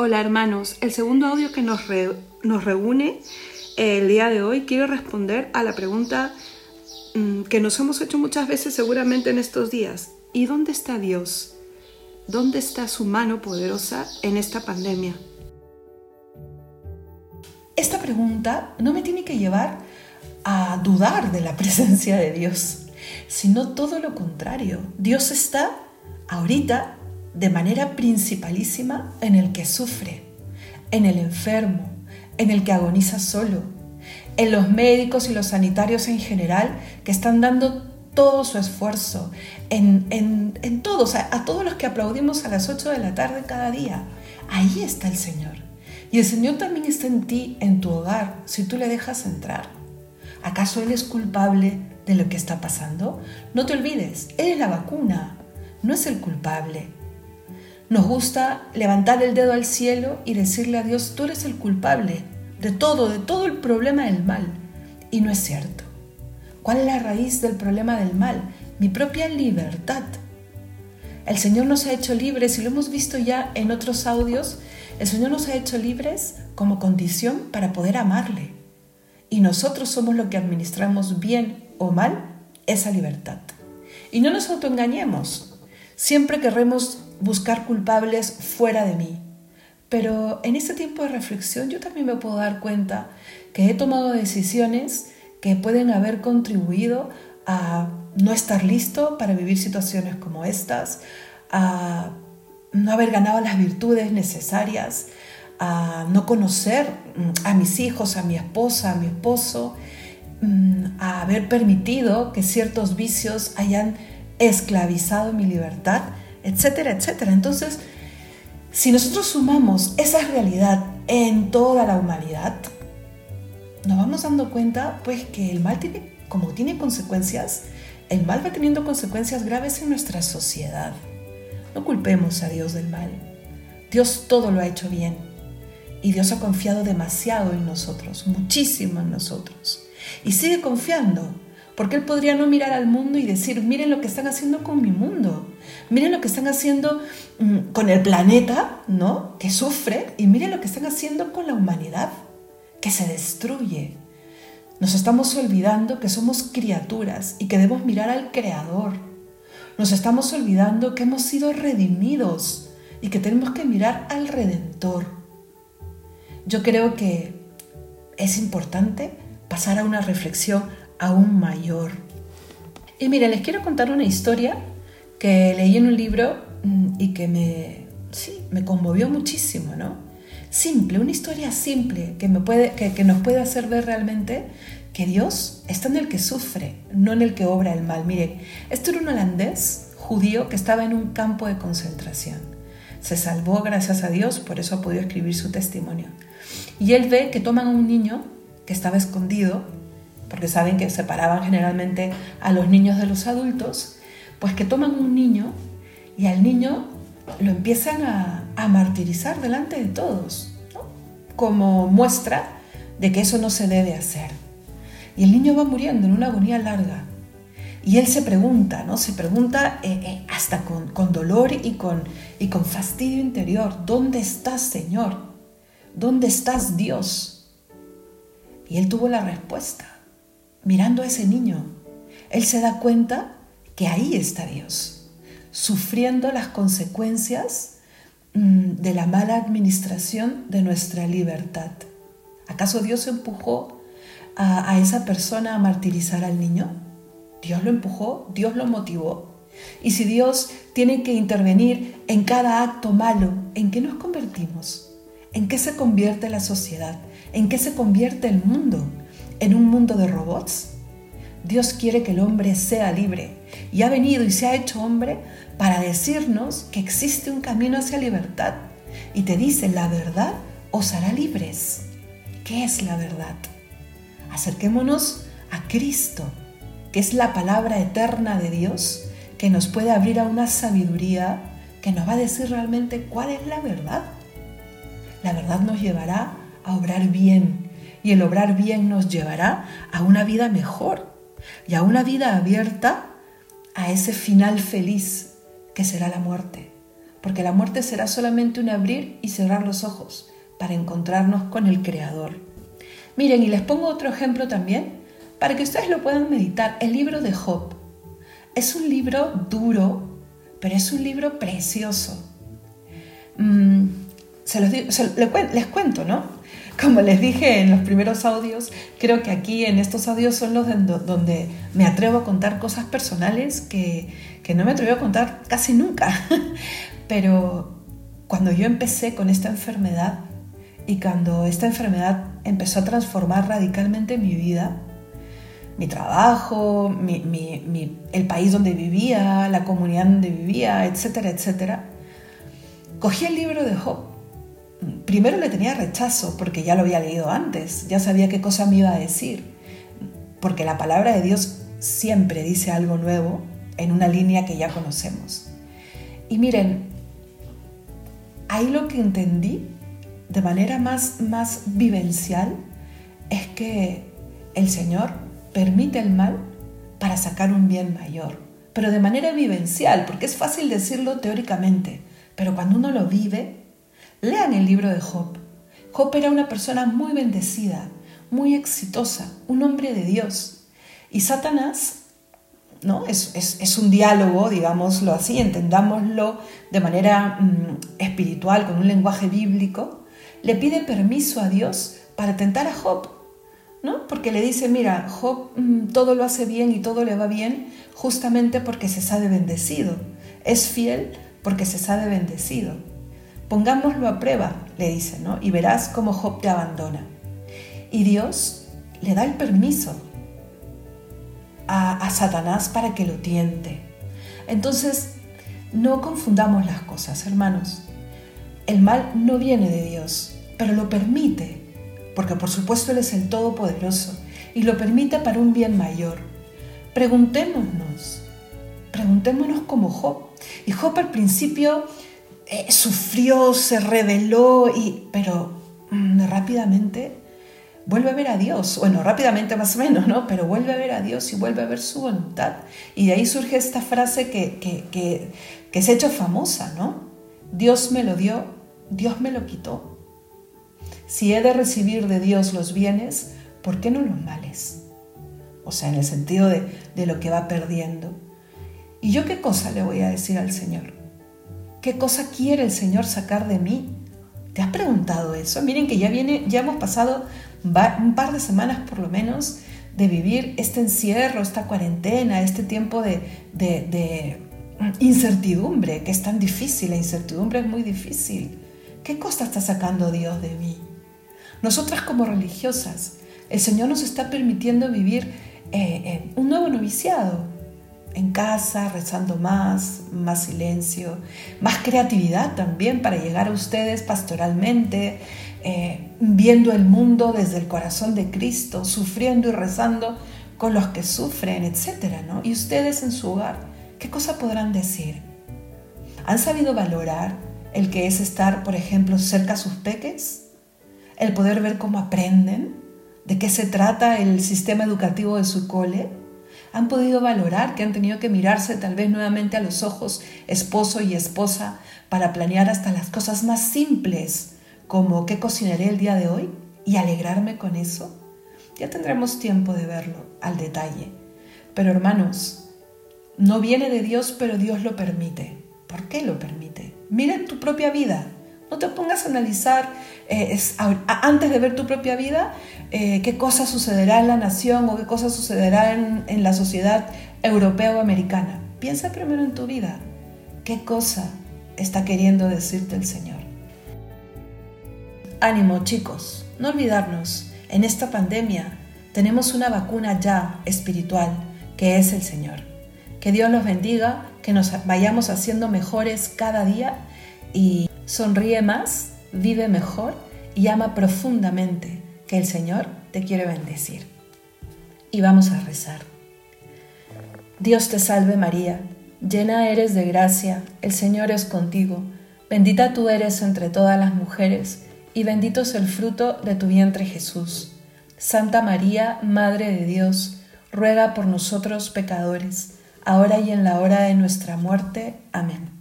Hola hermanos, el segundo audio que nos, nos reúne el día de hoy quiero responder a la pregunta mm, que nos hemos hecho muchas veces seguramente en estos días. ¿Y dónde está Dios? ¿Dónde está su mano poderosa en esta pandemia? Esta pregunta no me tiene que llevar a dudar de la presencia de Dios, sino todo lo contrario. Dios está ahorita de manera principalísima en el que sufre, en el enfermo, en el que agoniza solo, en los médicos y los sanitarios en general que están dando todo su esfuerzo, en, en, todos, a, a todos los que aplaudimos a las 8 de la tarde cada día. Ahí está el Señor. Y el Señor también está en ti, en tu hogar, si tú le dejas entrar. ¿Acaso Él es culpable de lo que está pasando? No te olvides, Él es la vacuna, no es el culpable. Nos gusta levantar el dedo al cielo y decirle a Dios, tú eres el culpable de todo, de todo el problema del mal. Y no es cierto. ¿Cuál es la raíz del problema del mal? Mi propia libertad. El Señor nos ha hecho libres y lo hemos visto ya en otros audios. El Señor nos ha hecho libres como condición para poder amarle. Y nosotros somos los que administramos bien o mal esa libertad. Y no nos autoengañemos. Siempre querremos buscar culpables fuera de mí. Pero en este tiempo de reflexión yo también me puedo dar cuenta que he tomado decisiones que pueden haber contribuido a no estar listo para vivir situaciones como estas, a no haber ganado las virtudes necesarias, a no conocer mm, a mis hijos, a mi esposa, a mi esposo, mm, a haber permitido que ciertos vicios hayan esclavizado mi libertad etcétera, etcétera. Entonces, si nosotros sumamos esa realidad en toda la humanidad, nos vamos dando cuenta pues que el mal tiene, como tiene consecuencias, el mal va teniendo consecuencias graves en nuestra sociedad. No culpemos a Dios del mal. Dios todo lo ha hecho bien. Y Dios ha confiado demasiado en nosotros, muchísimo en nosotros. Y sigue confiando porque él podría no mirar al mundo y decir, miren lo que están haciendo con mi mundo, miren lo que están haciendo mm, con el planeta, ¿no? Que sufre, y miren lo que están haciendo con la humanidad, que se destruye. Nos estamos olvidando que somos criaturas y que debemos mirar al Creador. Nos estamos olvidando que hemos sido redimidos y que tenemos que mirar al Redentor. Yo creo que es importante pasar a una reflexión aún mayor. Y mira, les quiero contar una historia que leí en un libro mm, y que me, sí, me conmovió muchísimo, ¿no? Simple, una historia simple que, me puede, que, que nos puede hacer ver realmente que Dios está en el que sufre, no en el que obra el mal. Mire, esto era un holandés judío que estaba en un campo de concentración. Se salvó gracias a Dios, por eso ha podido escribir su testimonio. Y él ve que toman a un niño que estaba escondido porque saben que separaban generalmente a los niños de los adultos, pues que toman un niño y al niño lo empiezan a, martirizar delante de todos, como muestra de que eso no se debe hacer. Y el niño va muriendo en una agonía larga. Y él se pregunta, ¿no? Se pregunta eh, eh, hasta con, con, dolor y con, y con fastidio interior, ¿dónde estás, Señor? ¿Dónde estás, Dios? Y él tuvo la respuesta mirando a ese niño, él se da cuenta que ahí está Dios, sufriendo las consecuencias mm, de la mala administración de nuestra libertad. ¿Acaso Dios empujó a, esa persona a martirizar al niño? Dios lo empujó, Dios lo motivó. Y si Dios tiene que intervenir en cada acto malo, ¿en qué nos convertimos? ¿En qué se convierte la sociedad? ¿En qué se convierte el mundo? en un mundo de robots? Dios quiere que el hombre sea libre y ha venido y se ha hecho hombre para decirnos que existe un camino hacia libertad y te dice la verdad os hará libres. ¿Qué es la verdad? Acerquémonos a Cristo, que es la palabra eterna de Dios que nos puede abrir a una sabiduría que nos va a decir realmente cuál es la verdad. La verdad nos llevará a obrar bien y el obrar bien nos llevará a una vida mejor y a una vida abierta a ese final feliz que será la muerte. porque la muerte será solamente un abrir y cerrar los ojos para encontrarnos con el Creador. Miren, y les pongo otro ejemplo también, para que ustedes lo puedan meditar, el libro de Job. Es un libro duro, pero es un libro precioso. Mm, se los les cuento, ¿no? Como les dije en los primeros audios, creo que aquí en estos audios son los donde me atrevo a contar cosas personales que, que no me atrevo a contar casi nunca. Pero cuando yo empecé con esta enfermedad y cuando esta enfermedad empezó a transformar radicalmente mi vida, mi trabajo, el país donde vivía, la comunidad donde vivía, etcétera, etcétera, cogí el libro de Job primero le tenía rechazo porque ya lo había leído antes, ya sabía qué cosa me iba a decir, porque la palabra de Dios siempre dice algo nuevo en una línea que ya conocemos. Y miren, ahí lo que entendí de manera más, más vivencial es que el Señor permite el mal para sacar un bien mayor, pero de manera vivencial, porque es fácil decirlo teóricamente, pero cuando uno lo vive, Lean el libro de Job. Job era una persona muy bendecida, muy exitosa, un hombre de Dios. Y Satanás, ¿no? Es, un diálogo, digámoslo así, entendámoslo de manera mm, espiritual, con un lenguaje bíblico, le pide permiso a Dios para tentar a Job. ¿no? Porque le dice, mira, Job mm, todo lo hace bien y todo le va bien justamente porque se sabe bendecido. Es fiel porque se sabe bendecido. Pongámoslo a prueba, le dice, ¿no? Y verás cómo Job te abandona. Y Dios le da el permiso a, a Satanás para que lo tiente. Entonces, no confundamos las cosas, hermanos. El mal no viene de Dios, pero lo permite, porque por supuesto Él es el Todopoderoso y lo permite para un bien mayor. Preguntémonos, preguntémonos como Job. Y Job al principio eh, sufrió, se rebeló, y, pero mm, rápidamente vuelve a ver a Dios. Bueno, rápidamente más o menos, ¿no? Pero vuelve a ver a Dios y vuelve a ver su voluntad. Y de ahí surge esta frase que, que, que se ha hecho famosa, ¿no? Dios me lo dio, Dios me lo quitó. Si he de recibir de Dios los bienes, ¿por qué no los males? O sea, en el sentido de, de lo que va perdiendo. ¿Y yo qué cosa le voy a decir al Señor? ¿Qué cosa quiere el Señor sacar de mí? ¿Te has preguntado eso? Miren que ya viene, ya hemos pasado un par de semanas por lo menos de vivir este encierro, esta cuarentena, este tiempo de, incertidumbre, que es tan difícil, la incertidumbre es muy difícil. ¿Qué cosa está sacando Dios de mí? Nosotras como religiosas, el Señor nos está permitiendo vivir eh, un nuevo noviciado, en casa, rezando más, más silencio, más creatividad también para llegar a ustedes pastoralmente, eh, viendo el mundo desde el corazón de Cristo, sufriendo y rezando con los que sufren, etc. ¿no? Y ustedes en su hogar, ¿qué cosa podrán decir? ¿Han sabido valorar el que es estar, por ejemplo, cerca a sus peques? ¿El poder ver cómo aprenden? ¿De qué se trata el sistema educativo de su cole? Han podido valorar que han tenido que mirarse tal vez nuevamente a los ojos esposo y esposa para planear hasta las cosas más simples, como qué cocinaré el día de hoy y alegrarme con eso. Ya tendremos tiempo de verlo al detalle. Pero hermanos, no viene de Dios, pero Dios lo permite. ¿Por qué lo permite? Mira en tu propia vida. No te pongas a analizar eh, antes de ver tu propia vida eh, qué cosa sucederá en la nación o qué cosa sucederá en, en la sociedad europea o americana. Piensa primero en tu vida. ¿Qué cosa está queriendo decirte el Señor? Ánimo chicos, no olvidarnos, en esta pandemia tenemos una vacuna ya espiritual que es el Señor. Que Dios los bendiga, que nos vayamos haciendo mejores cada día y sonríe más, vive mejor y ama profundamente, que el Señor te quiere bendecir. Y vamos a rezar. Dios te salve María, llena eres de gracia, el Señor es contigo, bendita tú eres entre todas las mujeres, y bendito es el fruto de tu vientre Jesús. Santa María, Madre de Dios, ruega por nosotros pecadores, ahora y en la hora de nuestra muerte. Amén.